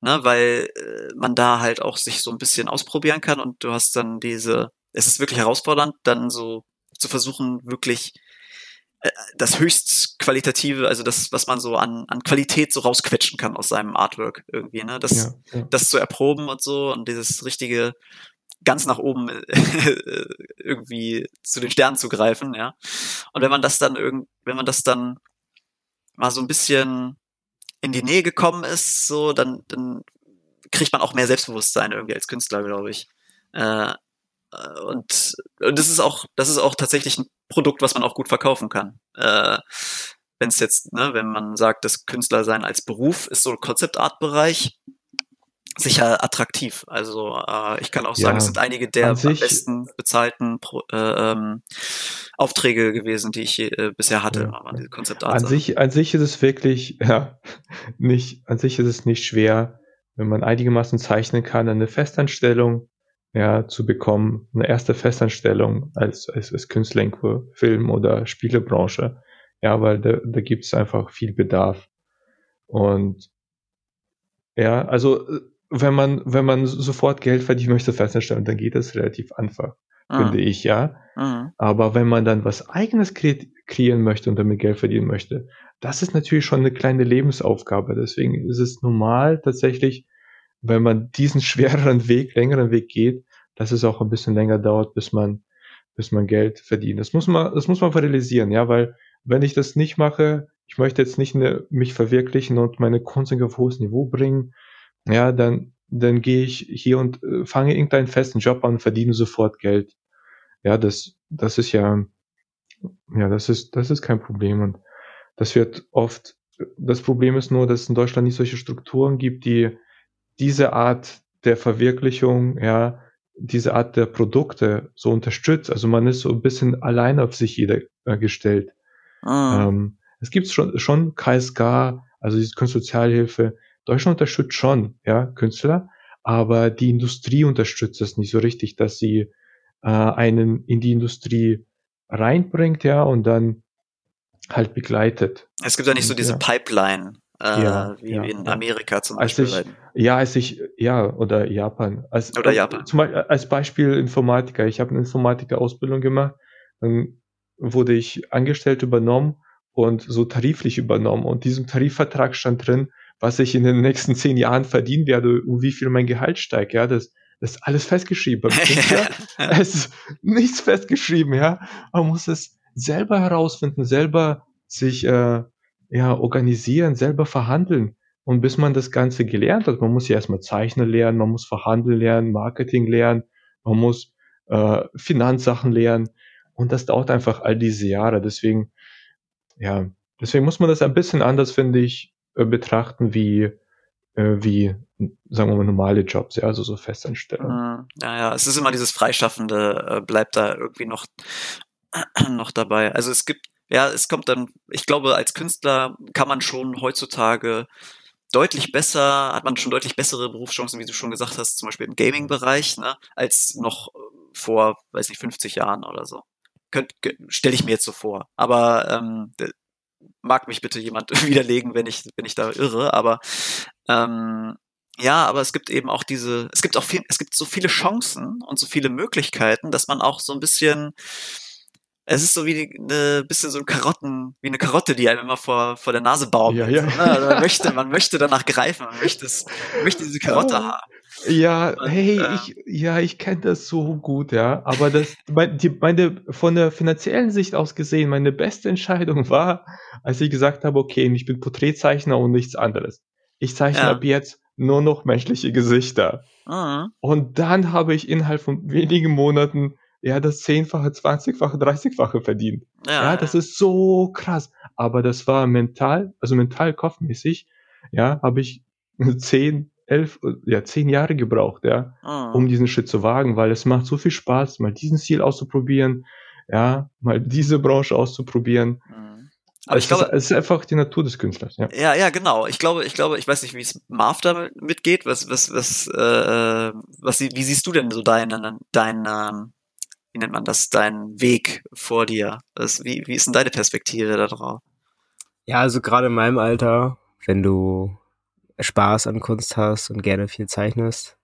ne, weil äh, man da halt auch sich so ein bisschen ausprobieren kann und du hast dann diese, es ist wirklich herausfordernd, dann so zu versuchen, wirklich das höchst qualitative, also das, was man so an, an Qualität so rausquetschen kann aus seinem Artwork irgendwie, ne, das, ja, ja. das zu erproben und so und dieses richtige ganz nach oben irgendwie zu den Sternen zu greifen, ja. Und wenn man das dann irgend, wenn man das dann mal so ein bisschen in die Nähe gekommen ist, so, dann, dann kriegt man auch mehr Selbstbewusstsein irgendwie als Künstler, glaube ich. Äh, äh, und, und das ist auch, das ist auch tatsächlich ein Produkt, was man auch gut verkaufen kann. Äh, wenn es jetzt, ne, wenn man sagt, das Künstler sein als Beruf ist so Concept Art Bereich, sicher attraktiv. Also äh, ich kann auch sagen, ja, es sind einige der am besten bezahlten Pro, äh, ähm, Aufträge gewesen, die ich äh, bisher hatte. Ja. Diese Konzeptart an sich, an sich ist es wirklich, ja, nicht, an sich ist es nicht schwer, wenn man einigermaßen zeichnen kann, eine Festanstellung ja, zu bekommen, eine erste Festanstellung als, als, als Künstler in Film- oder Spielebranche. Ja, weil da, da gibt es einfach viel Bedarf. Und ja, also wenn man, wenn man sofort Geld verdienen möchte, feststellen, dann geht das relativ einfach, mhm. finde ich, ja. Mhm. Aber wenn man dann was eigenes kre kreieren möchte und damit Geld verdienen möchte, das ist natürlich schon eine kleine Lebensaufgabe. Deswegen ist es normal tatsächlich, wenn man diesen schwereren Weg, längeren Weg geht, dass es auch ein bisschen länger dauert, bis man, bis man Geld verdient. Das muss man, das muss man realisieren, ja, weil wenn ich das nicht mache, ich möchte jetzt nicht eine, mich verwirklichen und meine Kunst auf hohes Niveau bringen, ja, dann, dann gehe ich hier und äh, fange irgendeinen festen Job an verdiene sofort Geld. Ja, das, das ist ja, ja, das ist, das ist kein Problem und das wird oft, das Problem ist nur, dass es in Deutschland nicht solche Strukturen gibt, die diese Art der Verwirklichung, ja, diese Art der Produkte so unterstützt. Also man ist so ein bisschen allein auf sich jeder äh, gestellt. Ah. Ähm, es gibt schon, schon KSK, also diese Kunstsozialhilfe, Deutschland unterstützt schon, ja, Künstler, aber die Industrie unterstützt es nicht so richtig, dass sie äh, einen in die Industrie reinbringt, ja, und dann halt begleitet. Es gibt ja nicht so diese ja. Pipeline, äh, ja, wie ja, in Amerika zum Beispiel. Als ich, ja, als ich, ja, oder Japan. Als, oder Japan. Zum Beispiel, als Beispiel Informatiker. Ich habe eine Informatiker-Ausbildung gemacht, dann wurde ich angestellt übernommen und so tariflich übernommen. Und diesem Tarifvertrag stand drin, was ich in den nächsten zehn Jahren verdienen werde und wie viel mein Gehalt steigt. Ja, das, Das ist alles festgeschrieben. es ist nichts festgeschrieben, ja. Man muss es selber herausfinden, selber sich äh, ja, organisieren, selber verhandeln. Und bis man das Ganze gelernt hat, man muss ja erstmal Zeichnen lernen, man muss Verhandeln lernen, Marketing lernen, man muss äh, Finanzsachen lernen. Und das dauert einfach all diese Jahre. Deswegen, ja, deswegen muss man das ein bisschen anders, finde ich, äh, betrachten wie, äh, wie, sagen wir mal, normale Jobs, ja, also so Festanstellungen. Mhm. Ja, ja, es ist immer dieses Freischaffende, äh, bleibt da irgendwie noch, noch dabei. Also es gibt, ja, es kommt dann, ich glaube, als Künstler kann man schon heutzutage deutlich besser, hat man schon deutlich bessere Berufschancen, wie du schon gesagt hast, zum Beispiel im Gaming-Bereich, ne, als noch vor, weiß nicht, 50 Jahren oder so. Stelle ich mir jetzt so vor. Aber ähm, mag mich bitte jemand widerlegen, wenn ich, wenn ich da irre, aber ähm, ja, aber es gibt eben auch diese, es gibt auch viel, es gibt so viele Chancen und so viele Möglichkeiten, dass man auch so ein bisschen es ist so wie eine bisschen so ein Karotten, wie eine Karotte, die einem immer vor, vor der Nase baut. Ja, ja. Ne? man, möchte, man möchte danach greifen, man möchte, es, möchte diese Karotte oh. haben. Ja, und, hey, äh, ich, ja, ich kenne das so gut, ja. Aber das, meine, die, meine, von der finanziellen Sicht aus gesehen, meine beste Entscheidung war, als ich gesagt habe, okay, ich bin Porträtzeichner und nichts anderes. Ich zeichne ja. ab jetzt nur noch menschliche Gesichter. Mhm. Und dann habe ich innerhalb von wenigen Monaten ja das zehnfache, zwanzigfache, dreißigfache verdient. Ja, ja, das ist so krass. Aber das war mental, also mental kopfmäßig, ja, habe ich zehn, elf, ja, zehn Jahre gebraucht, ja, mhm. um diesen Schritt zu wagen, weil es macht so viel Spaß, mal diesen Ziel auszuprobieren, ja, mal diese Branche auszuprobieren. Mhm. Aber es ich glaube, ist, es ist einfach die Natur des Künstlers, ja. Ja, ja, genau. Ich glaube, ich glaube, ich weiß nicht, wie es Marv damit mitgeht. Was, was, was, äh, was, wie siehst du denn so deinen, deinen, ähm, wie nennt man das, dein Weg vor dir? Das, wie, wie ist denn deine Perspektive da drauf? Ja, also gerade in meinem Alter, wenn du Spaß an Kunst hast und gerne viel zeichnest,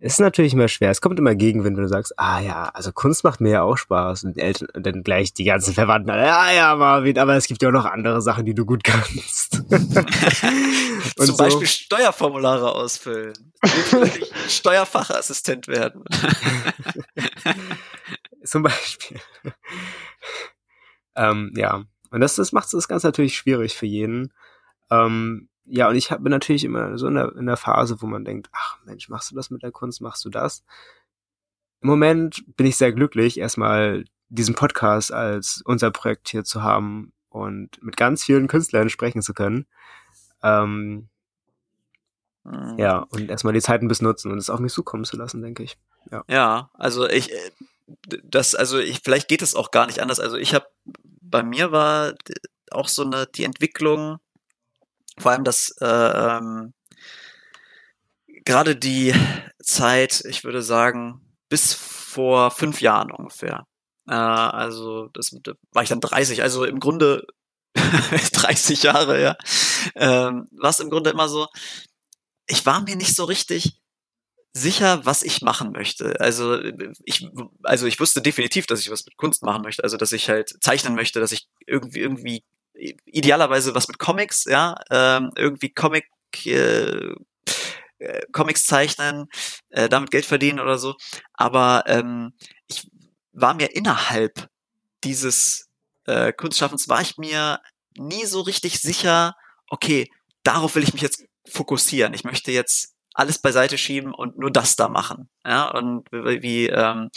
ist natürlich immer schwer. Es kommt immer Gegenwind, wenn du sagst, ah ja, also Kunst macht mir ja auch Spaß. Und, Eltern, und dann gleich die ganzen Verwandten, ja, ja, Marvin, aber es gibt ja auch noch andere Sachen, die du gut kannst. Zum so. Beispiel Steuerformulare ausfüllen. Steuerfachassistent werden. Zum Beispiel. ähm, ja. Und das, das macht das Ganze natürlich schwierig für jeden. Ähm, ja, und ich bin natürlich immer so in der, in der Phase, wo man denkt, ach Mensch, machst du das mit der Kunst, machst du das? Im Moment bin ich sehr glücklich, erstmal diesen Podcast als unser Projekt hier zu haben und mit ganz vielen Künstlern sprechen zu können. Ähm, mhm. Ja, und erstmal die Zeit ein bisschen nutzen und es auf mich zukommen zu lassen, denke ich. Ja, ja also ich, äh, das, also ich, vielleicht geht es auch gar nicht anders. Also ich habe, bei mir war auch so eine, die Entwicklung, vor allem das, äh, ähm, gerade die Zeit, ich würde sagen, bis vor fünf Jahren ungefähr. Äh, also das da war ich dann 30, also im Grunde 30 Jahre, ja. Ähm, war es im Grunde immer so, ich war mir nicht so richtig sicher, was ich machen möchte. Also ich, also ich wusste definitiv, dass ich was mit Kunst machen möchte. Also dass ich halt zeichnen möchte, dass ich irgendwie irgendwie idealerweise was mit Comics, ja, ähm, irgendwie Comic äh, äh, Comics zeichnen, äh, damit Geld verdienen oder so. Aber ähm, ich war mir innerhalb dieses äh, Kunstschaffens war ich mir nie so richtig sicher, okay, darauf will ich mich jetzt fokussieren. Ich möchte jetzt alles beiseite schieben und nur das da machen. Ja, und wie, ähm,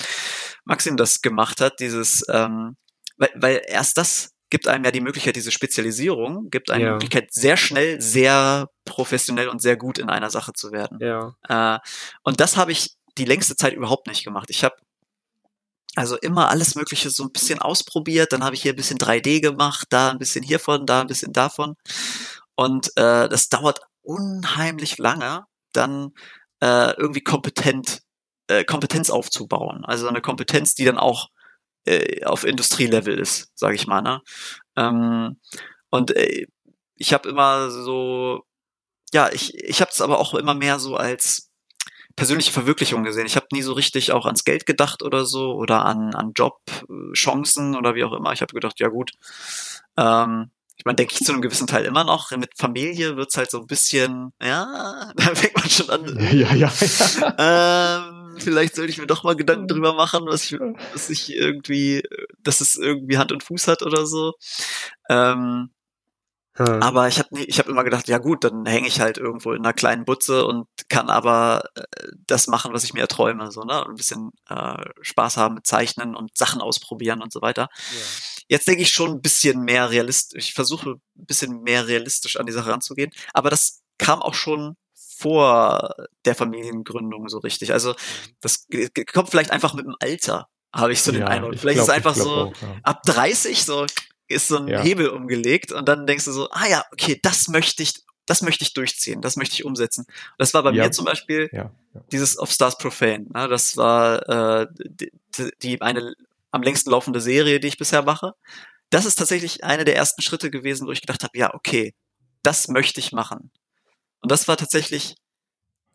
Maxim das gemacht hat, dieses, ähm, weil, weil erst das gibt einem ja die Möglichkeit, diese Spezialisierung, gibt einem ja. die Möglichkeit, sehr schnell, sehr professionell und sehr gut in einer Sache zu werden. Ja. Äh, und das habe ich die längste Zeit überhaupt nicht gemacht. Ich habe also immer alles Mögliche so ein bisschen ausprobiert, dann habe ich hier ein bisschen 3D gemacht, da ein bisschen hiervon, da ein bisschen davon. Und äh, das dauert unheimlich lange, dann äh, irgendwie kompetent, äh, Kompetenz aufzubauen. Also eine Kompetenz, die dann auch äh, auf Industrielevel ist, sage ich mal. Ne? Ähm, und äh, ich habe immer so, ja, ich, ich habe es aber auch immer mehr so als persönliche Verwirklichung gesehen. Ich habe nie so richtig auch ans Geld gedacht oder so oder an, an Jobchancen oder wie auch immer. Ich habe gedacht, ja gut, ähm, ich meine, denke ich zu einem gewissen Teil immer noch. Mit Familie wird's halt so ein bisschen, ja, da fängt man schon an. Ja, ja, ja. Ähm, hm, vielleicht sollte ich mir doch mal Gedanken drüber machen, was ich, was ich irgendwie, dass es irgendwie Hand und Fuß hat oder so. Ähm, hm. Aber ich habe ich hab immer gedacht, ja gut, dann hänge ich halt irgendwo in einer kleinen Butze und kann aber äh, das machen, was ich mir erträume, so ne, ein bisschen äh, Spaß haben mit Zeichnen und Sachen ausprobieren und so weiter. Ja. Jetzt denke ich schon ein bisschen mehr realistisch. Ich versuche ein bisschen mehr realistisch an die Sache ranzugehen, aber das kam auch schon vor der Familiengründung so richtig. Also mhm. das kommt vielleicht einfach mit dem Alter, habe ich so den Eindruck. Vielleicht glaub, ist es einfach so auch, ja. ab 30 so ist so ein ja. Hebel umgelegt und dann denkst du so, ah ja, okay, das möchte ich, das möchte ich durchziehen, das möchte ich umsetzen. das war bei ja. mir zum Beispiel ja. dieses Of Stars Profane. Ne? Das war äh, die, die eine am längsten laufende Serie, die ich bisher mache. Das ist tatsächlich eine der ersten Schritte gewesen, wo ich gedacht habe, ja, okay, das möchte ich machen. Und das war tatsächlich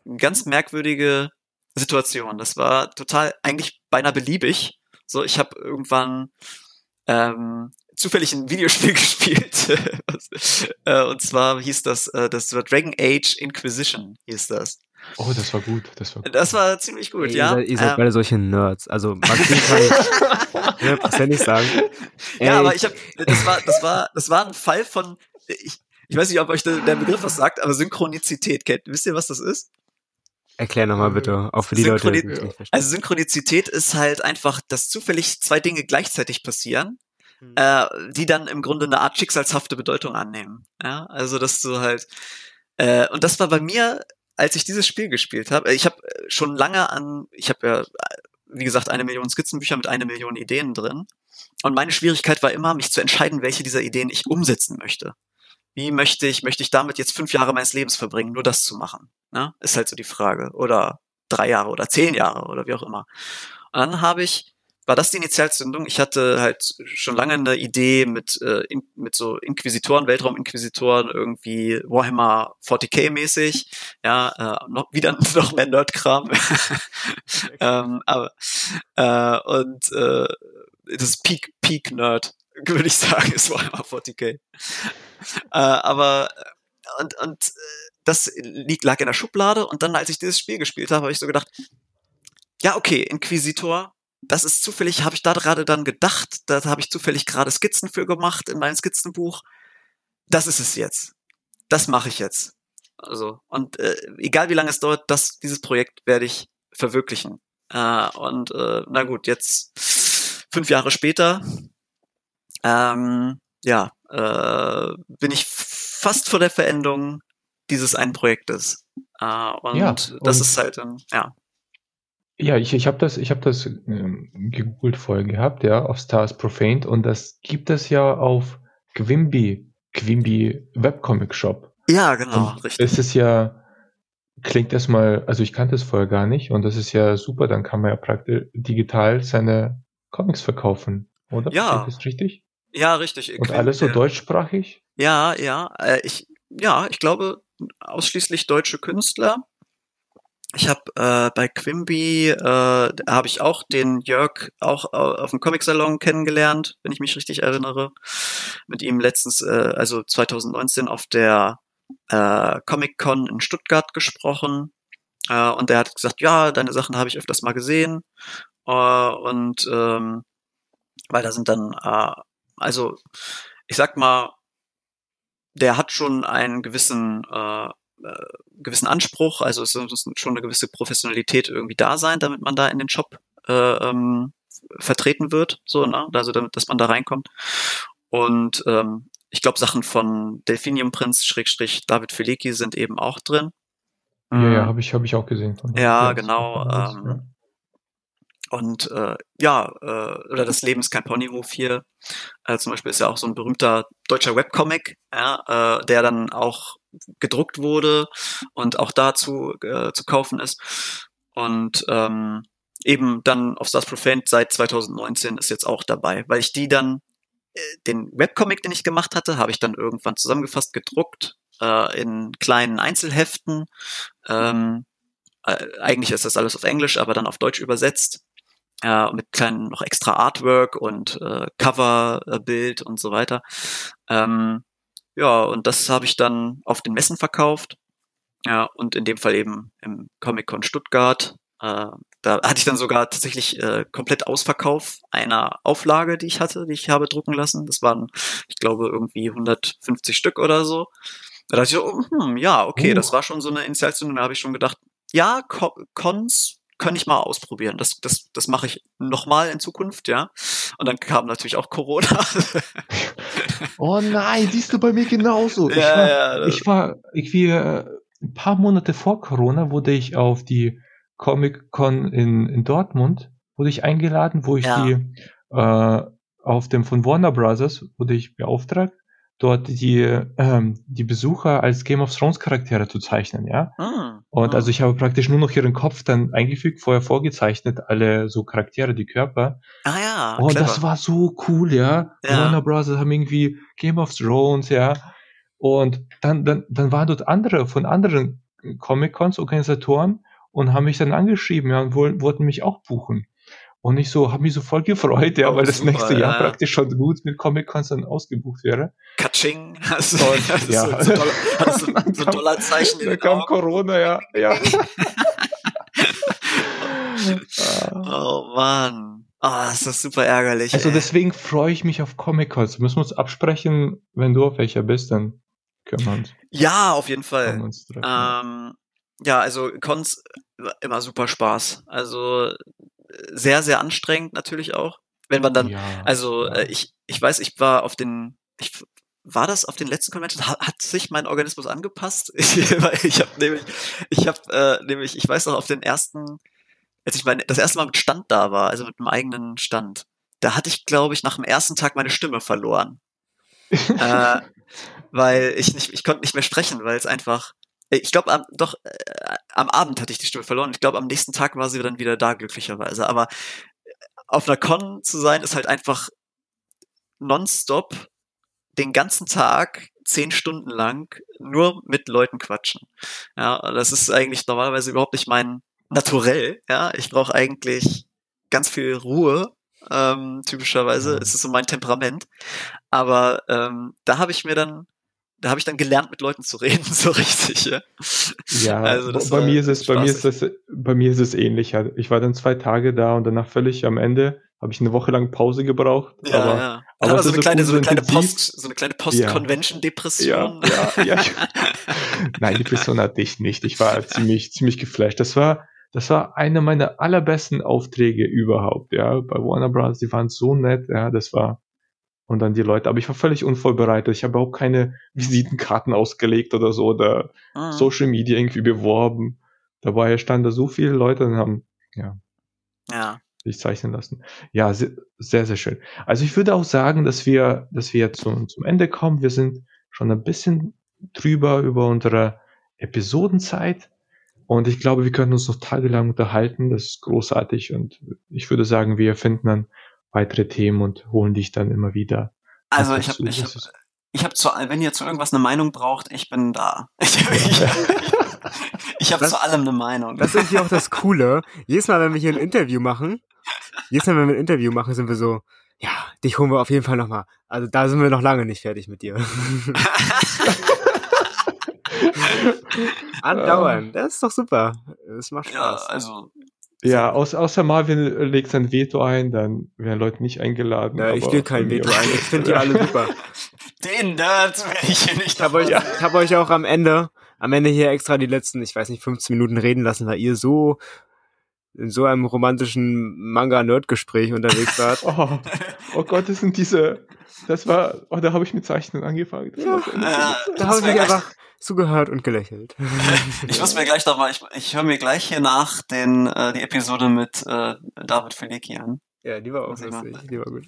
eine ganz merkwürdige Situation. Das war total eigentlich beinahe beliebig. So, ich habe irgendwann ähm, zufällig ein Videospiel gespielt. äh, und zwar hieß das, äh, das war Dragon Age Inquisition, hieß das. Oh, das war gut. Das war, gut. Das war ziemlich gut, Ey, ja. Ihr seid, ihr seid ähm, beide solche Nerds. Also Maxim kann ich hundertprozentig sagen. Ey. Ja, aber ich habe, das war, das war, das war ein Fall von, ich, ich weiß nicht, ob euch der, der Begriff was sagt, aber Synchronizität kennt. Wisst ihr, was das ist? Erklär nochmal bitte, auch für die Synchroni Leute, die nicht. Also Synchronizität ist halt einfach, dass zufällig zwei Dinge gleichzeitig passieren äh, die dann im Grunde eine Art schicksalshafte Bedeutung annehmen. Ja, also dass du halt äh, und das war bei mir, als ich dieses Spiel gespielt habe. Ich habe äh, schon lange an, ich habe ja wie gesagt eine Million Skizzenbücher mit einer Million Ideen drin und meine Schwierigkeit war immer, mich zu entscheiden, welche dieser Ideen ich umsetzen möchte. Wie möchte ich, möchte ich damit jetzt fünf Jahre meines Lebens verbringen, nur das zu machen? Ne? Ist halt so die Frage. Oder drei Jahre oder zehn Jahre oder wie auch immer. Und dann habe ich war das die Initialzündung. Ich hatte halt schon lange eine Idee mit, äh, in, mit so Inquisitoren, Weltrauminquisitoren, irgendwie Warhammer 40k mäßig, ja, äh, noch wieder noch mehr Nerdkram. ähm, aber äh, und äh, das Peak Peak Nerd würde ich sagen, ist Warhammer 40k. äh, aber und und äh, das liegt, lag in der Schublade und dann, als ich dieses Spiel gespielt habe, habe ich so gedacht, ja, okay, Inquisitor, das ist zufällig, habe ich da gerade dann gedacht, da habe ich zufällig gerade Skizzen für gemacht in meinem Skizzenbuch. Das ist es jetzt. Das mache ich jetzt. Also, und äh, egal wie lange es dauert, das, dieses Projekt werde ich verwirklichen. Äh, und äh, na gut, jetzt fünf Jahre später, ähm, ja, äh, bin ich fast vor der Verendung dieses einen Projektes. Äh, und, ja, und das ist halt, ähm, ja. Ja, ich, ich habe das, ich hab das ähm, gegoogelt vorher gehabt, ja, auf Stars Profaned und das gibt es ja auf Quimby, Quimby Webcomic Shop. Ja, genau, und richtig. Es ist ja, klingt erstmal, also ich kannte es vorher gar nicht und das ist ja super, dann kann man ja praktisch digital seine Comics verkaufen, oder? Ja. Ist das richtig? Ja, richtig. Und alles so deutschsprachig? Ja, ja, äh, ich, ja, ich glaube ausschließlich deutsche Künstler. Ich habe äh, bei Quimby äh, habe ich auch den Jörg auch äh, auf dem Comic Salon kennengelernt, wenn ich mich richtig erinnere. Mit ihm letztens, äh, also 2019 auf der äh, Comic Con in Stuttgart gesprochen. Äh, und der hat gesagt, ja, deine Sachen habe ich öfters mal gesehen. Äh, und ähm, weil da sind dann, äh, also ich sag mal, der hat schon einen gewissen äh, äh, gewissen Anspruch, also es muss schon eine gewisse Professionalität irgendwie da sein, damit man da in den Shop äh, ähm, vertreten wird, so, ne? also damit, dass man da reinkommt. Und ähm, ich glaube, Sachen von Delphinium Prinz, Schrägstrich David Felicki sind eben auch drin. Ja, ja, mhm. habe ich, hab ich auch gesehen. Ja, genau. Ähm, und äh, ja, äh, oder das Leben ist kein Ponyhof hier. Äh, zum Beispiel ist ja auch so ein berühmter deutscher Webcomic, ja, äh, der dann auch gedruckt wurde und auch dazu äh, zu kaufen ist. Und ähm, eben dann auf Stars Profane seit 2019 ist jetzt auch dabei, weil ich die dann, äh, den Webcomic, den ich gemacht hatte, habe ich dann irgendwann zusammengefasst, gedruckt, äh, in kleinen Einzelheften. Ähm, äh, eigentlich ist das alles auf Englisch, aber dann auf Deutsch übersetzt äh, mit kleinen noch extra Artwork und äh, Coverbild und so weiter. Ähm, ja, und das habe ich dann auf den Messen verkauft. Ja, und in dem Fall eben im Comic-Con Stuttgart. Äh, Da hatte ich dann sogar tatsächlich äh, komplett Ausverkauf einer Auflage, die ich hatte, die ich habe drucken lassen. Das waren, ich glaube, irgendwie 150 Stück oder so. Da dachte ich so, hm, ja, okay, uh. das war schon so eine Initialzündung. Da habe ich schon gedacht, ja, Cons kann ich mal ausprobieren. Das, das, das mache ich nochmal in Zukunft, ja. Und dann kam natürlich auch Corona. oh nein, siehst du bei mir genauso. Ja, ich war, ja, ich war, ich wie, äh, ein paar Monate vor Corona wurde ich auf die Comic Con in, in Dortmund, wurde ich eingeladen, wo ich Ja. die äh, auf dem von Warner Brothers wurde ich beauftragt, dort die, ähm, die Besucher als Game of Thrones Charaktere zu zeichnen, ja. Hm, Und hm. also ich habe praktisch nur noch ihren Kopf dann eingefügt, vorher vorgezeichnet, alle so Charaktere, die Körper. Ah ja, Oh, clever. das war so cool, ja. Ja. Warner Bros. haben irgendwie Game of Thrones, ja. Und dann, dann, dann waren dort andere von anderen Comic-Cons, Organisatoren und haben mich dann angeschrieben, ja, und wollten mich auch buchen. Und ich so, habe mich so voll gefreut, ja, Oh, weil das super, nächste Jahr ja. praktisch schon gut mit Comic-Cons dann ausgebucht wäre. Katsching. Hast du, Und, hast ja. so, Dollar, hast du Dann so kam- Dollarzeichen in Da den kam Augen. Corona, ja, ja. Oh Mann. Ah, ist das super ärgerlich. Also ey. deswegen freue ich mich auf Comic-Cons. Müssen wir uns absprechen, wenn du auf welcher bist, dann können wir uns, ja, auf jeden Fall. Ähm, ja, also Cons immer super Spaß. Also sehr, sehr anstrengend natürlich auch. Wenn man dann, ja, also ja. äh, ich, ich weiß, ich war auf den, ich war das auf den letzten Convention? Hat, sich mein Organismus angepasst? Ich, weil ich habe nämlich, ich habe äh, nämlich, ich weiß noch auf den ersten, als ich mein, das erste Mal mit Stand da war, also mit einem eigenen Stand, da hatte ich, glaube ich, nach dem ersten Tag meine Stimme verloren. äh, weil ich nicht, ich konnte nicht mehr sprechen, weil es einfach, ich glaube, am, doch, äh, am Abend hatte ich die Stimme verloren. Ich glaube, am nächsten Tag war sie dann wieder da, glücklicherweise. Aber auf einer Con zu sein, ist halt einfach nonstop den ganzen Tag zehn Stunden lang nur mit Leuten quatschen. Ja, das ist eigentlich normalerweise überhaupt nicht mein Naturell. Ja, ich brauche eigentlich ganz viel Ruhe. Ähm, typischerweise Ja. ist es so mein Temperament. Aber ähm, da habe ich mir dann, da habe ich dann gelernt, mit Leuten zu reden, so richtig. Ja, Ja, Also das bei war mir ist es, bei mir ist das, bei mir ist es ähnlich. Ja. Ich war dann zwei Tage da und danach völlig am Ende habe ich eine Woche lang Pause gebraucht. ja. aber ja. aber Aber es so eine kleine, so eine kleine. Post, so eine kleine Post-Convention-Depression. ja, ja, ja. Ich, nein, die Person hatte ich nicht. Ich war ziemlich, ziemlich geflasht. Das war, das war einer meiner allerbesten Aufträge überhaupt. Ja, bei Warner Bros. Die waren so nett. Ja, das war und dann die Leute. Aber ich war völlig unvorbereitet. Ich habe überhaupt keine Visitenkarten ausgelegt oder so oder Mhm. Social Media irgendwie beworben. Dabei standen da so viele Leute und haben Ja. sich zeichnen lassen. Ja, se- sehr, sehr schön. Also ich würde auch sagen, dass wir, dass wir zum, zum Ende kommen. Wir sind schon ein bisschen drüber über unsere Episodenzeit. Und ich glaube, wir können uns noch tagelang unterhalten. Das ist großartig. Und ich würde sagen, wir finden dann weitere Themen und holen dich dann immer wieder. Also ich habe ich hab, ich hab zu, wenn ihr zu irgendwas eine Meinung braucht, ich bin da. Ich, ich, ich habe zu allem eine Meinung. Das ist irgendwie auch das Coole. Jedes Mal, wenn wir hier ein Interview machen, jedes Mal, wenn wir ein Interview machen, sind wir so, ja, dich holen wir auf jeden Fall nochmal. Also da sind wir noch lange nicht fertig mit dir. Andauernd. Das ist doch super. Das macht ja, Spaß. also Ja, außer, außer Marvin legt sein Veto ein, dann werden Leute nicht eingeladen. Ja, ich lege kein Veto ein. Ich finde die alle super. den Nerd werde ich hier nicht Ich habe euch, Ja. ich hab euch auch am Ende, am Ende hier extra die letzten, ich weiß nicht, 15 Minuten reden lassen, weil ihr so in so einem romantischen Manga-Nerd-Gespräch unterwegs wart. Oh, oh Gott, das sind diese. Das war. Oh, da habe ich mit Zeichnen angefangen. Ja. Äh, Da habe ich mich einfach zugehört und gelächelt. ich muss mir gleich noch mal, ich, ich höre mir gleich hier nach den, äh, die Episode mit äh, David Felicki an. Ja, die war auch lustig. Die war gut.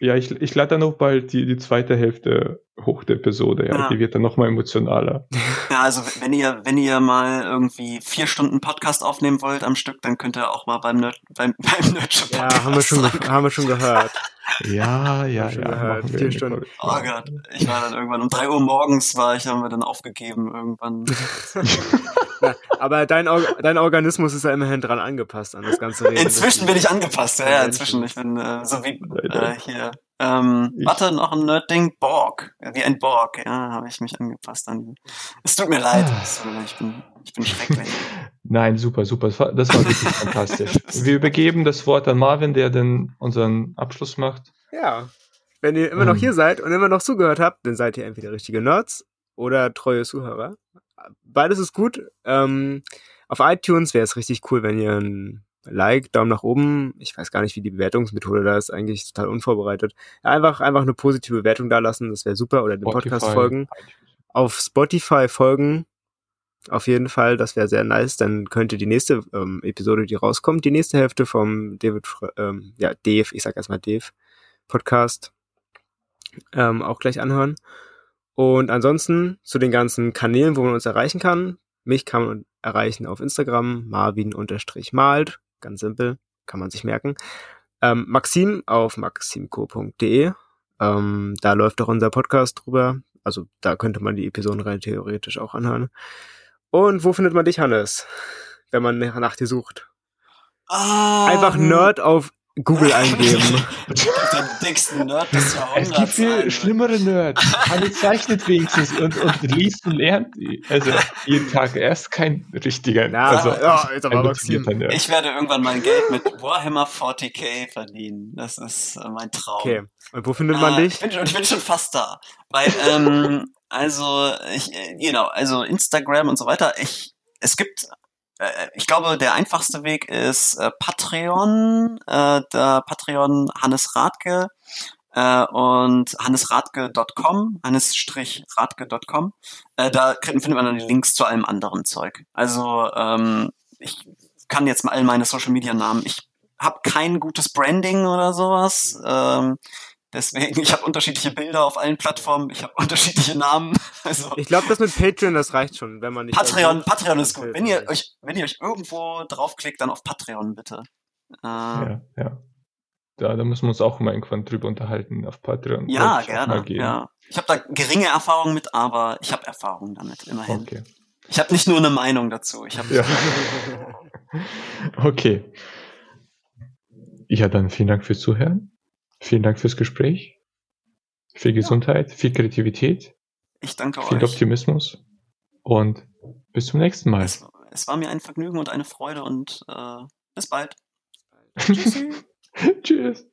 Ja, ich, ich lade dann noch bald die, die zweite Hälfte hoch der Episode. Ja, Ja. die wird dann noch mal emotionaler. Ja, also wenn ihr, wenn ihr mal irgendwie vier Stunden Podcast aufnehmen wollt am Stück, dann könnt ihr auch mal beim Nerd, beim, beim Nerdship Ja, Podcast haben wir schon, haben wir schon gehört. Ja, ja, ja. gehört. Vier Stunden. Oh Gott, ich war dann irgendwann um drei Uhr morgens war ich, haben wir dann aufgegeben irgendwann. Na, aber dein, Or dein Organismus ist ja immerhin dran angepasst an das ganze Reden. Inzwischen bin ich angepasst, ja, ja, inzwischen. Ich bin äh, so wie äh, hier Ähm, warte, noch ein Nerd-Ding. Borg. Wie ein Borg. Ja, habe ich mich angepasst an. Es tut mir leid. Ah. Ich bin, ich bin schrecklich. Nein, super, super. Das war, das war wirklich fantastisch. Wir übergeben das Wort an Marvin, der dann unseren Abschluss macht. Ja. Wenn ihr immer noch ähm. hier seid und immer noch zugehört habt, dann seid ihr entweder richtige Nerds oder treue Zuhörer. Beides ist gut. Ähm, auf iTunes wäre es richtig cool, wenn ihr ein Like, Daumen nach oben. Ich weiß gar nicht, wie die Bewertungsmethode da ist, eigentlich total unvorbereitet. Einfach, einfach eine positive Bewertung da lassen, das wäre super. Oder den Spotify, Podcast folgen. Auf Spotify folgen. Auf jeden Fall, das wäre sehr nice. Dann könnte die nächste ähm, Episode, die rauskommt, die nächste Hälfte vom David, ähm, ja, Dave, ich sag erstmal Dave, Podcast, ähm, auch gleich anhören. Und ansonsten zu den ganzen Kanälen, wo man uns erreichen kann. Mich kann man erreichen auf Instagram, marvin-malt, Ganz simpel, kann man sich merken. Ähm, Maxim auf maximco.de. Ähm, da läuft auch unser Podcast drüber. Also da könnte man die Episoden rein theoretisch auch anhören. Und wo findet man dich, Hannes, wenn man nach dir sucht? Ah, Einfach Nerd auf Google eingeben. Den dicksten Nerd des Jahrhunderts. Es gibt viel schlimmere Nerds. Alle zeichnet wenigstens und, und liest und lernt. Also jeden Tag. Er ist kein richtiger Na, also, ja, jetzt aber Nerd. Ich werde irgendwann mein Geld mit Warhammer 40k verdienen. Das ist äh, mein Traum. Okay. Und wo findet man äh, dich? Ich bin, ich bin schon fast da. Weil, ähm, also, ich, äh, genau, also Instagram und so weiter. Ich, es gibt ich glaube, der einfachste Weg ist äh, Patreon, äh, der Patreon Hannes Radke äh, und hannesradke.com, hannes-radke.com. Äh, da findet man dann die Links zu allem anderen Zeug. Also ähm, ich kann jetzt mal all meine Social Media Namen. Ich habe kein gutes Branding oder sowas. Ähm, Deswegen, ich habe unterschiedliche Bilder auf allen Plattformen, ich habe unterschiedliche Namen. Also ich glaube, das mit Patreon, das reicht schon, wenn man nicht. Patreon, Patreon ist gut. Wenn ihr euch, wenn ihr euch irgendwo draufklickt, dann auf Patreon bitte. Äh, ja, ja. Da, da müssen wir uns auch mal irgendwann drüber unterhalten auf Patreon. Ja, gerne. Ja. Ich habe da geringe Erfahrung mit, aber ich habe Erfahrung damit, immerhin. Okay. Ich habe nicht nur eine Meinung dazu. Ich habe. Ja. okay. Ja, dann vielen Dank fürs Zuhören. Vielen Dank fürs Gespräch. Viel Gesundheit, ja. viel Kreativität. Ich danke viel euch. Viel Optimismus. Und bis zum nächsten Mal. Es, es, war mir ein Vergnügen und eine Freude und äh, bis bald. Tschüssi. Tschüss.